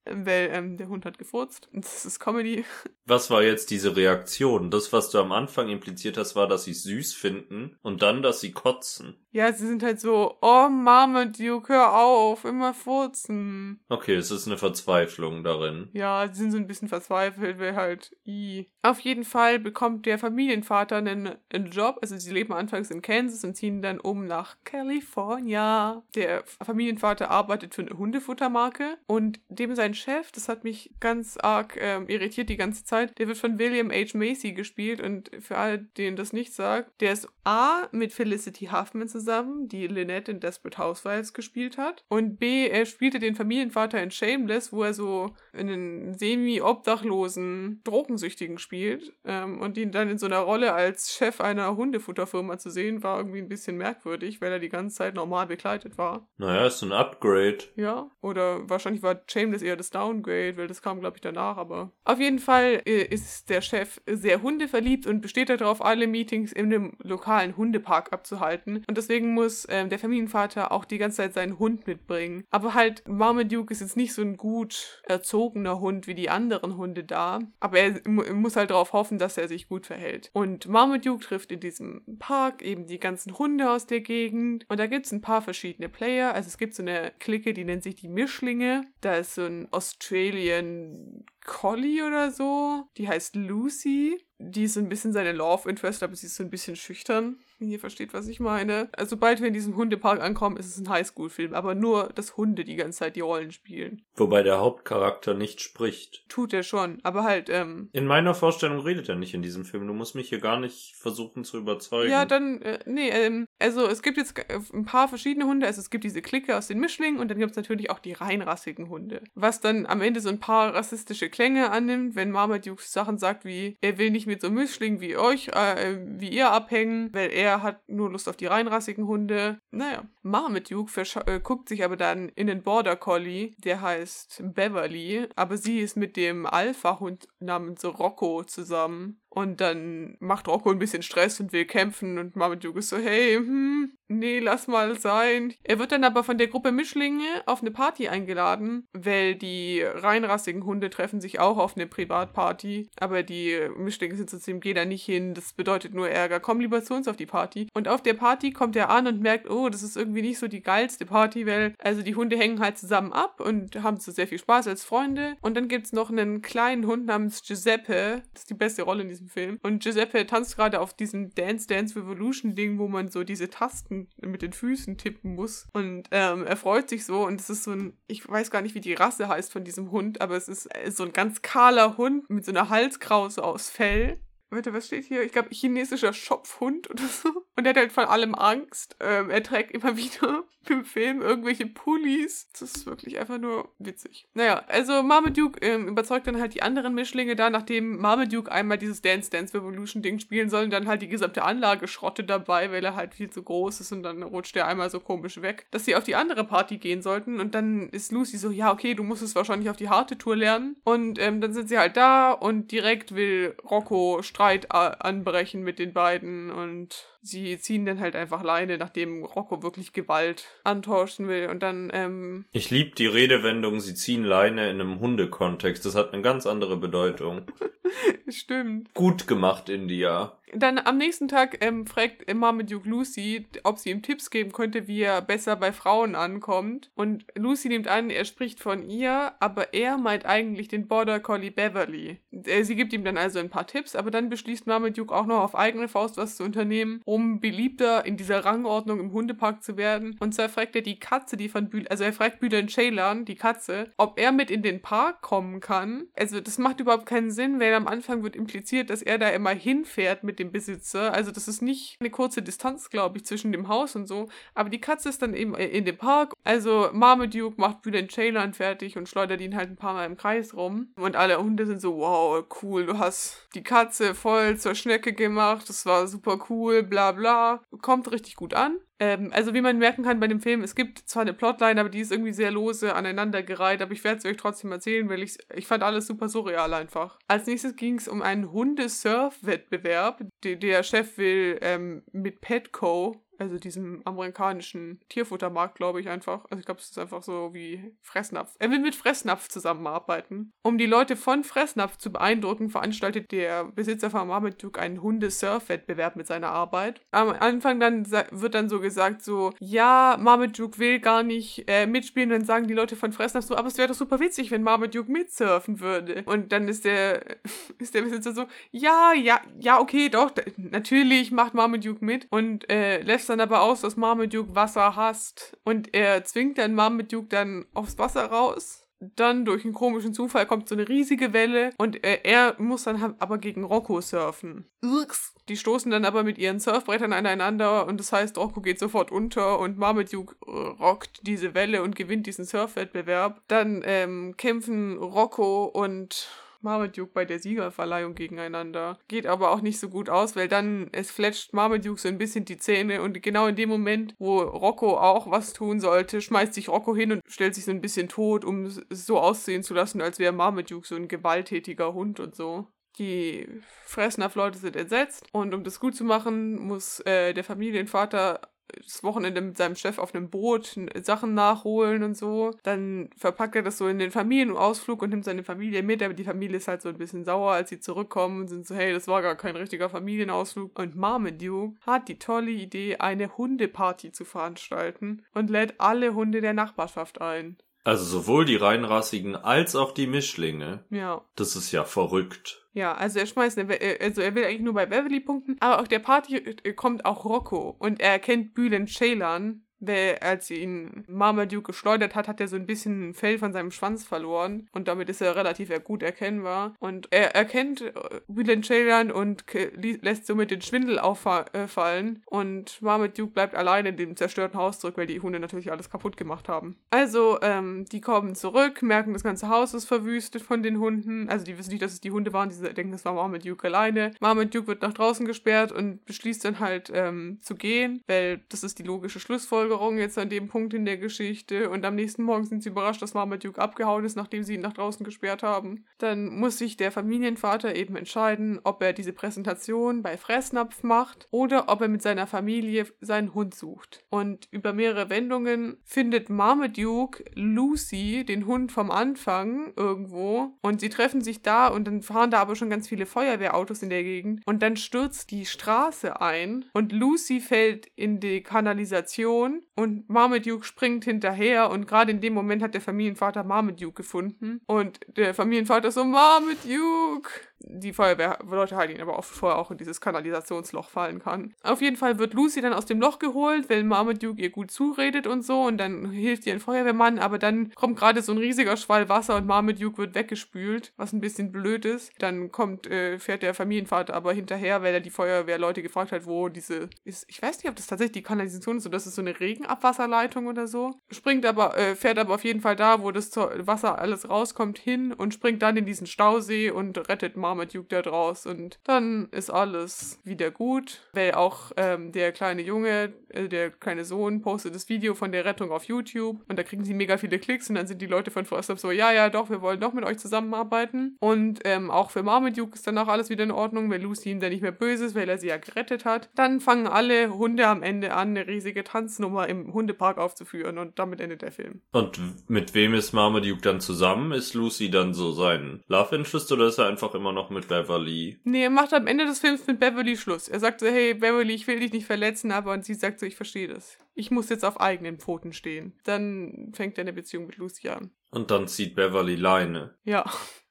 Weil ähm, der Hund hat gefurzt. Das ist Comedy. Was war jetzt diese Reaktion? Das, was du am Anfang impliziert hast, war, dass sie es süß finden und dann, dass sie kotzen. Ja, sie sind halt so, oh Mama, Duke, hör auf, immer furzen. Okay, es ist eine Verzweiflung darin. Ja, sie sind so ein bisschen verzweifelt, weil halt, i. Auf jeden Fall bekommt der Familienvater einen, einen Job. Also sie leben anfangs in Kansas und ziehen dann um nach California. Der Familienvater arbeitet für eine Hundefuttermarke und dem sein Chef, das hat mich ganz arg ähm, irritiert die ganze Zeit, der wird von William H. Macy gespielt und für alle, denen das nicht sagt, der ist A mit Felicity Huffman zusammen, die Lynette in Desperate Housewives gespielt hat und B, er spielte den Familienvater in Shameless, wo er so einen semi-obdachlosen Drogensüchtigen spielt ähm, und ihn dann in so einer Rolle als Chef einer Hundefutterfirma zu sehen, war irgendwie ein bisschen merkwürdig, weil er die ganze Zeit normal bekleidet war. Naja, ist ein Upgrade. Ja, oder wahrscheinlich war Shameless eher das das Downgrade, weil das kam, glaube ich, danach, aber auf jeden Fall äh, ist der Chef sehr hundeverliebt und besteht darauf, alle Meetings in dem lokalen Hundepark abzuhalten. Und deswegen muss ähm, der Familienvater auch die ganze Zeit seinen Hund mitbringen. Aber halt, Marmaduke ist jetzt nicht so ein gut erzogener Hund wie die anderen Hunde da. Aber er muss halt darauf hoffen, dass er sich gut verhält. Und Marmaduke trifft in diesem Park eben die ganzen Hunde aus der Gegend. Und da gibt es ein paar verschiedene Player. Also es gibt so eine Clique, die nennt sich die Mischlinge. Da ist so ein Australian Collie oder so. Die heißt Lucy. Die ist ein bisschen seine Love Interest, aber sie ist so ein bisschen schüchtern wenn ihr versteht, was ich meine. Also, sobald wir in diesem Hundepark ankommen, ist es ein Highschool-Film, aber nur, dass Hunde die ganze Zeit die Rollen spielen. Wobei der Hauptcharakter nicht spricht. Tut er schon, aber halt, ähm. In meiner Vorstellung redet er nicht in diesem Film. Du musst mich hier gar nicht versuchen zu überzeugen. Ja, dann, äh, nee, ähm, also es gibt jetzt ein paar verschiedene Hunde. Also es gibt diese Clique aus den Mischlingen und dann gibt es natürlich auch die reinrassigen Hunde. Was dann am Ende so ein paar rassistische Klänge annimmt, wenn Marmaduke Sachen sagt wie, er will nicht mit so Mischlingen wie euch, äh, wie ihr abhängen, weil er hat nur Lust auf die reinrassigen Hunde. Naja, Marmaduke äh, guckt sich aber dann in den Border Collie, der heißt Beverly, aber sie ist mit dem Alpha-Hund namens Rocco zusammen. Und dann macht Rocco ein bisschen Stress und will kämpfen und Marmaduke ist so, hey, hm, nee, lass mal sein. Er wird dann aber von der Gruppe Mischlinge auf eine Party eingeladen, weil die reinrassigen Hunde treffen sich auch auf eine Privatparty, aber die Mischlinge sind so ihm, geh da nicht hin, das bedeutet nur Ärger, komm lieber zu uns auf die Party. Und auf der Party kommt er an und merkt, oh, das ist irgendwie nicht so die geilste Party, weil also die Hunde hängen halt zusammen ab und haben so sehr viel Spaß als Freunde. Und dann gibt es noch einen kleinen Hund namens Giuseppe, das ist die beste Rolle in diesem diesem Film. Und Giuseppe tanzt gerade auf diesem Dance Dance Revolution Ding, wo man so diese Tasten mit den Füßen tippen muss. Und ähm, er freut sich so und es ist so ein, ich weiß gar nicht, wie die Rasse heißt von diesem Hund, aber es ist so ein ganz kahler Hund mit so einer Halskrause aus Fell. Warte, was steht hier? Ich glaube, chinesischer Schopfhund oder so. Und er hat halt von allem Angst. Ähm, er trägt immer wieder im Film irgendwelche Pullis. Das ist wirklich einfach nur witzig. Naja, also Marmaduke ähm, überzeugt dann halt die anderen Mischlinge da, nachdem Marmaduke einmal dieses Dance Dance Revolution Ding spielen soll, und dann halt die gesamte Anlage schrottet dabei, weil er halt viel zu groß ist und dann rutscht er einmal so komisch weg, dass sie auf die andere Party gehen sollten. Und dann ist Lucy so, ja, okay, du musst es wahrscheinlich auf die harte Tour lernen. Und ähm, dann sind sie halt da und direkt will Rocco Streit anbrechen mit den beiden und sie ziehen dann halt einfach Leine, nachdem Rocco wirklich Gewalt antauschen will und dann, ähm. Ich lieb die Redewendung, sie ziehen Leine in einem Hundekontext. Das hat eine ganz andere Bedeutung. Stimmt. Gut gemacht, India. Dann am nächsten Tag ähm, fragt Marmaduke Lucy, ob sie ihm Tipps geben könnte, wie er besser bei Frauen ankommt. Und Lucy nimmt an, er spricht von ihr, aber er meint eigentlich den Border Collie Beverly. Äh, sie gibt ihm dann also ein paar Tipps, aber dann beschließt Marmaduke auch noch auf eigene Faust was zu unternehmen, um beliebter in dieser Rangordnung im Hundepark zu werden. Und zwar fragt er die Katze, die von Bühl, also er fragt Bülent Ceylan, die Katze, ob er mit in den Park kommen kann. Also das macht überhaupt keinen Sinn, weil am Anfang wird impliziert, dass er da immer hinfährt mit dem Besitzer. Also das ist nicht eine kurze Distanz, glaube ich, zwischen dem Haus und so. Aber die Katze ist dann eben in dem Park. Also Marmaduke macht Bülent Ceylan fertig und schleudert ihn halt ein paar Mal im Kreis rum. Und alle Hunde sind so, wow, cool, du hast die Katze voll zur Schnecke gemacht, das war super cool, bla bla. Kommt richtig gut an. Ähm, also wie man merken kann bei dem Film, es gibt zwar eine Plotline, aber die ist irgendwie sehr lose aneinandergereiht, aber ich werde es euch trotzdem erzählen, weil ich, ich fand alles super surreal einfach. Als nächstes ging es um einen Hundesurf-Wettbewerb. Der Chef will ähm, mit Petco also diesem amerikanischen Tierfuttermarkt, glaube ich einfach. Also ich glaube, es ist einfach so wie Fressnapf. Er will mit Fressnapf zusammenarbeiten. Um die Leute von Fressnapf zu beeindrucken, veranstaltet der Besitzer von Marmaduke einen Hundesurf-Wettbewerb mit seiner Arbeit. Am Anfang dann wird dann so gesagt, so, ja, Marmaduke will gar nicht äh, mitspielen. Dann sagen die Leute von Fressnapf so, aber es wäre doch super witzig, wenn Marmaduke mitsurfen würde. Und dann ist der, ist der Besitzer so, ja, ja, ja, okay, doch, natürlich macht Marmaduke mit und äh, lässt dann aber aus, dass Marmaduke Wasser hasst. Und er zwingt dann Marmaduke dann aufs Wasser raus. Dann durch einen komischen Zufall kommt so eine riesige Welle und er, er muss dann aber gegen Rocco surfen. Ups. Die stoßen dann aber mit ihren Surfbrettern aneinander und das heißt, Rocco geht sofort unter und Marmaduke äh, rockt diese Welle und gewinnt diesen Surfwettbewerb. Dann ähm, kämpfen Rocco und Marmaduke bei der Siegerverleihung gegeneinander. Geht aber auch nicht so gut aus, weil dann es fletscht Marmaduke so ein bisschen die Zähne und genau in dem Moment, wo Rocco auch was tun sollte, schmeißt sich Rocco hin und stellt sich so ein bisschen tot, um es so aussehen zu lassen, als wäre Marmaduke so ein gewalttätiger Hund und so. Die Fressnapf-Leute sind entsetzt und um das gut zu machen, muss äh, der Familienvater das Wochenende mit seinem Chef auf einem Boot Sachen nachholen und so. Dann verpackt er das so in den Familienausflug und nimmt seine Familie mit, aber die Familie ist halt so ein bisschen sauer, als sie zurückkommen und sind so, hey, das war gar kein richtiger Familienausflug. Und Marmaduke hat die tolle Idee, eine Hundeparty zu veranstalten und lädt alle Hunde der Nachbarschaft ein. Also sowohl die reinrassigen als auch die Mischlinge. Ja. Das ist ja verrückt. Ja, also er schmeißt, eine, also er will eigentlich nur bei Beverly punkten, aber auf der Party äh, kommt auch Rocco und er erkennt Bülent Ceylan, weil als ihn Marmaduke geschleudert hat, hat er so ein bisschen Fell von seinem Schwanz verloren und damit ist er relativ gut erkennbar. Und er erkennt äh, William Ceylan und lässt somit den Schwindel auffallen und Marmaduke bleibt alleine in dem zerstörten Haus zurück, weil die Hunde natürlich alles kaputt gemacht haben. Also, ähm, die kommen zurück, merken, das ganze Haus ist verwüstet von den Hunden. Also, die wissen nicht, dass es die Hunde waren, die denken, es war Marmaduke alleine. Marmaduke wird nach draußen gesperrt und beschließt dann halt ähm, zu gehen, weil das ist die logische Schlussfolgerung Schlussfolgerung jetzt an dem Punkt in der Geschichte und am nächsten Morgen sind sie überrascht, dass Marmaduke abgehauen ist, nachdem sie ihn nach draußen gesperrt haben. Dann muss sich der Familienvater eben entscheiden, ob er diese Präsentation bei Fressnapf macht oder ob er mit seiner Familie seinen Hund sucht. Und über mehrere Wendungen findet Marmaduke Lucy, den Hund vom Anfang, irgendwo und sie treffen sich da und dann fahren da aber schon ganz viele Feuerwehrautos in der Gegend und dann stürzt die Straße ein und Lucy fällt in die Kanalisation und Marmaduke springt hinterher und gerade in dem Moment hat der Familienvater Marmaduke gefunden und der Familienvater so Marmaduke die Feuerwehrleute halten ihn aber oft vorher auch in dieses Kanalisationsloch fallen kann. Auf jeden Fall wird Lucy dann aus dem Loch geholt, weil Marmaduke ihr gut zuredet und so und dann hilft ihr ein Feuerwehrmann, aber dann kommt gerade so ein riesiger Schwall Wasser und Marmaduke wird weggespült, was ein bisschen blöd ist. Dann kommt, äh, fährt der Familienvater aber hinterher, weil er die Feuerwehrleute gefragt hat, wo diese ist. Ich weiß nicht, ob das tatsächlich die Kanalisation ist oder das ist so eine Regenabwasserleitung oder so. Springt aber, äh, fährt aber auf jeden Fall da, wo das Wasser alles rauskommt, hin und springt dann in diesen Stausee und rettet Marmaduke Marmaduke da draus und dann ist alles wieder gut, weil auch ähm, der kleine Junge, äh, der kleine Sohn postet das Video von der Rettung auf YouTube und da kriegen sie mega viele Klicks und dann sind die Leute von Forstop so, ja, ja, doch, wir wollen doch mit euch zusammenarbeiten und ähm, auch für Marmaduke ist danach alles wieder in Ordnung, weil Lucy ihm dann nicht mehr böse ist, weil er sie ja gerettet hat. Dann fangen alle Hunde am Ende an, eine riesige Tanznummer im Hundepark aufzuführen und damit endet der Film. Und mit wem ist Marmaduke dann zusammen? Ist Lucy dann so sein Love Interest oder ist er einfach immer noch noch mit Beverly. Nee, er macht am Ende des Films mit Beverly Schluss. Er sagt so, hey Beverly, ich will dich nicht verletzen, aber und sie sagt so, ich verstehe das. Ich muss jetzt auf eigenen Pfoten stehen. Dann fängt er eine Beziehung mit Lucy an. Und dann zieht Beverly Leine. Ja.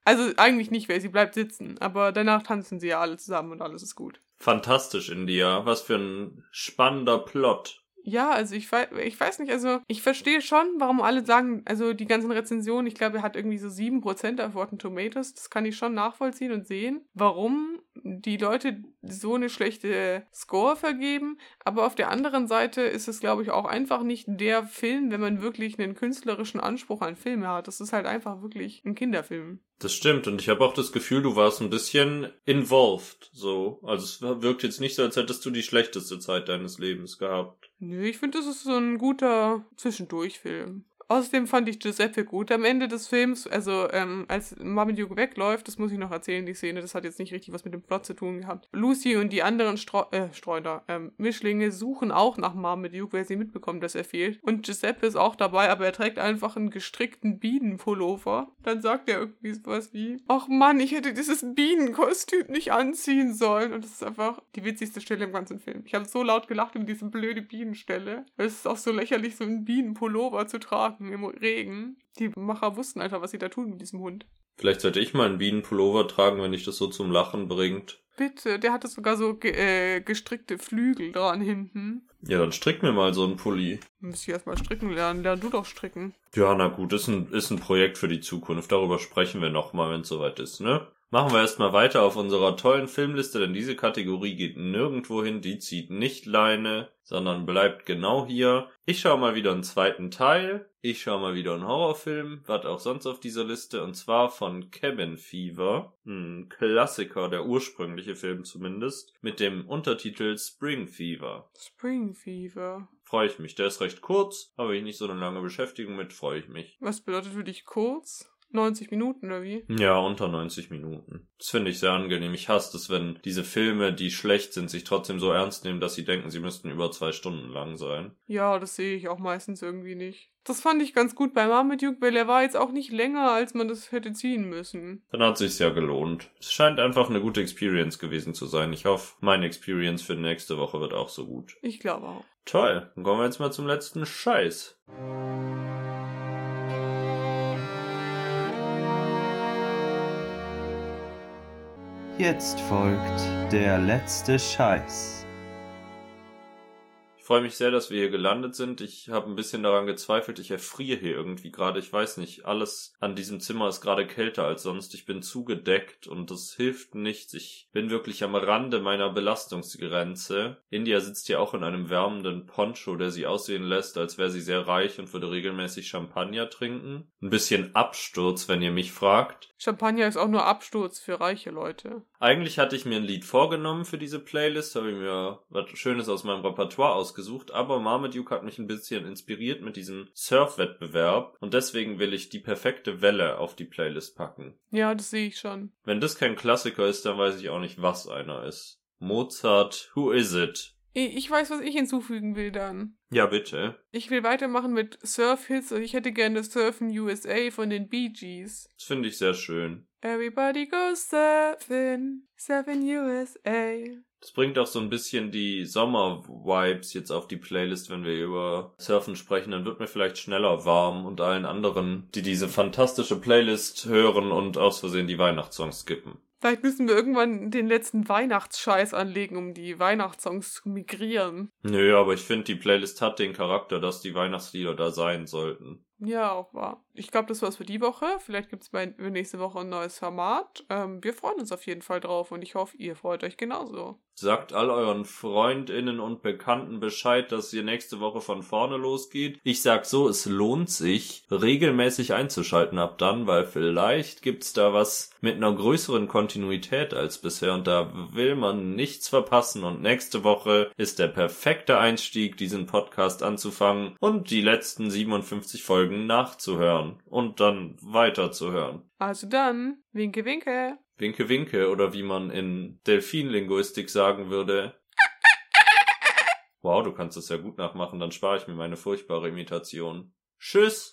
Also eigentlich nicht, weil sie bleibt sitzen, aber danach tanzen sie ja alle zusammen und alles ist gut. Fantastisch, India. Was für ein spannender Plot. Ja, also ich weiß, ich weiß nicht, also ich verstehe schon, warum alle sagen, also die ganzen Rezensionen, ich glaube, er hat irgendwie so 7% auf Rotten Tomatoes, das kann ich schon nachvollziehen und sehen, warum die Leute so eine schlechte Score vergeben, aber auf der anderen Seite ist es, glaube ich, auch einfach nicht der Film, wenn man wirklich einen künstlerischen Anspruch an Filme hat. Das ist halt einfach wirklich ein Kinderfilm. Das stimmt und ich habe auch das Gefühl, du warst ein bisschen involved, so. Also es wirkt jetzt nicht so, als hättest du die schlechteste Zeit deines Lebens gehabt. Nö, ich finde, das ist so ein guter Zwischendurchfilm. Außerdem fand ich Giuseppe gut am Ende des Films. Also, ähm, als Marmaduke wegläuft, das muss ich noch erzählen, die Szene, das hat jetzt nicht richtig was mit dem Plot zu tun gehabt. Lucy und die anderen Streu äh, Streuner, ähm, Mischlinge suchen auch nach Marmaduke, weil sie mitbekommen, dass er fehlt. Und Giuseppe ist auch dabei, aber er trägt einfach einen gestrickten Bienenpullover. Dann sagt er irgendwie sowas wie, ach Mann, ich hätte dieses Bienenkostüm nicht anziehen sollen. Und das ist einfach die witzigste Stelle im ganzen Film. Ich habe so laut gelacht über diese blöde Bienenstelle. Es ist auch so lächerlich, so einen Bienenpullover zu tragen im Regen. Die Macher wussten einfach, was sie da tun mit diesem Hund. Vielleicht sollte ich mal einen Bienenpullover tragen, wenn dich das so zum Lachen bringt. Bitte, der hatte sogar so ge äh, gestrickte Flügel dran hinten. Ja, dann strick mir mal so einen Pulli. Müsste ich erstmal stricken lernen. Lern du doch stricken. Ja, na gut, ist ein, ist ein Projekt für die Zukunft. Darüber sprechen wir nochmal, wenn es soweit ist, ne? Machen wir erstmal weiter auf unserer tollen Filmliste, denn diese Kategorie geht nirgendwo hin, die zieht nicht Leine, sondern bleibt genau hier. Ich schaue mal wieder einen zweiten Teil. Ich schaue mal wieder einen Horrorfilm, was auch sonst auf dieser Liste, und zwar von Cabin Fever, ein Klassiker, der ursprüngliche Film zumindest, mit dem Untertitel Spring Fever. Spring Fever. Freue ich mich. Der ist recht kurz, habe ich nicht so eine lange Beschäftigung mit, freue ich mich. Was bedeutet für dich kurz? 90 Minuten oder wie? Ja, unter 90 Minuten. Das finde ich sehr angenehm. Ich hasse es, wenn diese Filme, die schlecht sind, sich trotzdem so ernst nehmen, dass sie denken, sie müssten über zwei Stunden lang sein. Ja, das sehe ich auch meistens irgendwie nicht. Das fand ich ganz gut bei Marmaduke, weil er war jetzt auch nicht länger, als man das hätte ziehen müssen. Dann hat sich's ja gelohnt. Es scheint einfach eine gute Experience gewesen zu sein. Ich hoffe, meine Experience für nächste Woche wird auch so gut. Ich glaube auch. Toll. Dann kommen wir jetzt mal zum letzten Scheiß. Jetzt folgt der letzte Scheiß. Ich freue mich sehr, dass wir hier gelandet sind. Ich habe ein bisschen daran gezweifelt. Ich erfriere hier irgendwie gerade. Ich weiß nicht, alles an diesem Zimmer ist gerade kälter als sonst. Ich bin zugedeckt und das hilft nichts. Ich bin wirklich am Rande meiner Belastungsgrenze. India sitzt hier auch in einem wärmenden Poncho, der sie aussehen lässt, als wäre sie sehr reich und würde regelmäßig Champagner trinken. Ein bisschen Absturz, wenn ihr mich fragt. Champagner ist auch nur Absturz für reiche Leute. Eigentlich hatte ich mir ein Lied vorgenommen für diese Playlist, habe ich mir was Schönes aus meinem Repertoire ausgesucht, aber Marmaduke hat mich ein bisschen inspiriert mit diesem Surf-Wettbewerb und deswegen will ich die perfekte Welle auf die Playlist packen. Ja, das sehe ich schon. Wenn das kein Klassiker ist, dann weiß ich auch nicht, was einer ist. Mozart, Who Is It? Ich weiß, was ich hinzufügen will dann. Ja, bitte. Ich will weitermachen mit Surf-Hits und ich hätte gerne das Surfen USA von den Bee Gees. Das finde ich sehr schön. Everybody goes surfing, surfing USA. Das bringt auch so ein bisschen die Sommer-Vibes jetzt auf die Playlist, wenn wir über Surfen sprechen. Dann wird mir vielleicht schneller warm und allen anderen, die diese fantastische Playlist hören und aus Versehen die Weihnachtssongs skippen. Vielleicht müssen wir irgendwann den letzten Weihnachtsscheiß anlegen, um die Weihnachtssongs zu migrieren. Nö, aber ich finde, die Playlist hat den Charakter, dass die Weihnachtslieder da sein sollten. Ja, auch wahr. Ich glaube, das war's für die Woche. Vielleicht gibt's bei nächste Woche ein neues Format. Ähm, wir freuen uns auf jeden Fall drauf und ich hoffe, ihr freut euch genauso. Sagt all euren Freundinnen und Bekannten Bescheid, dass ihr nächste Woche von vorne losgeht. Ich sag so, es lohnt sich, regelmäßig einzuschalten ab dann, weil vielleicht gibt's da was mit einer größeren Kontinuität als bisher und da will man nichts verpassen und nächste Woche ist der perfekte Einstieg, diesen Podcast anzufangen und die letzten 57 Folgen nachzuhören und dann weiterzuhören. Also dann, winke, winke. Winke, winke oder wie man in Delfinlinguistik sagen würde. Wow, du kannst es ja gut nachmachen, dann spare ich mir meine furchtbare Imitation. Tschüss!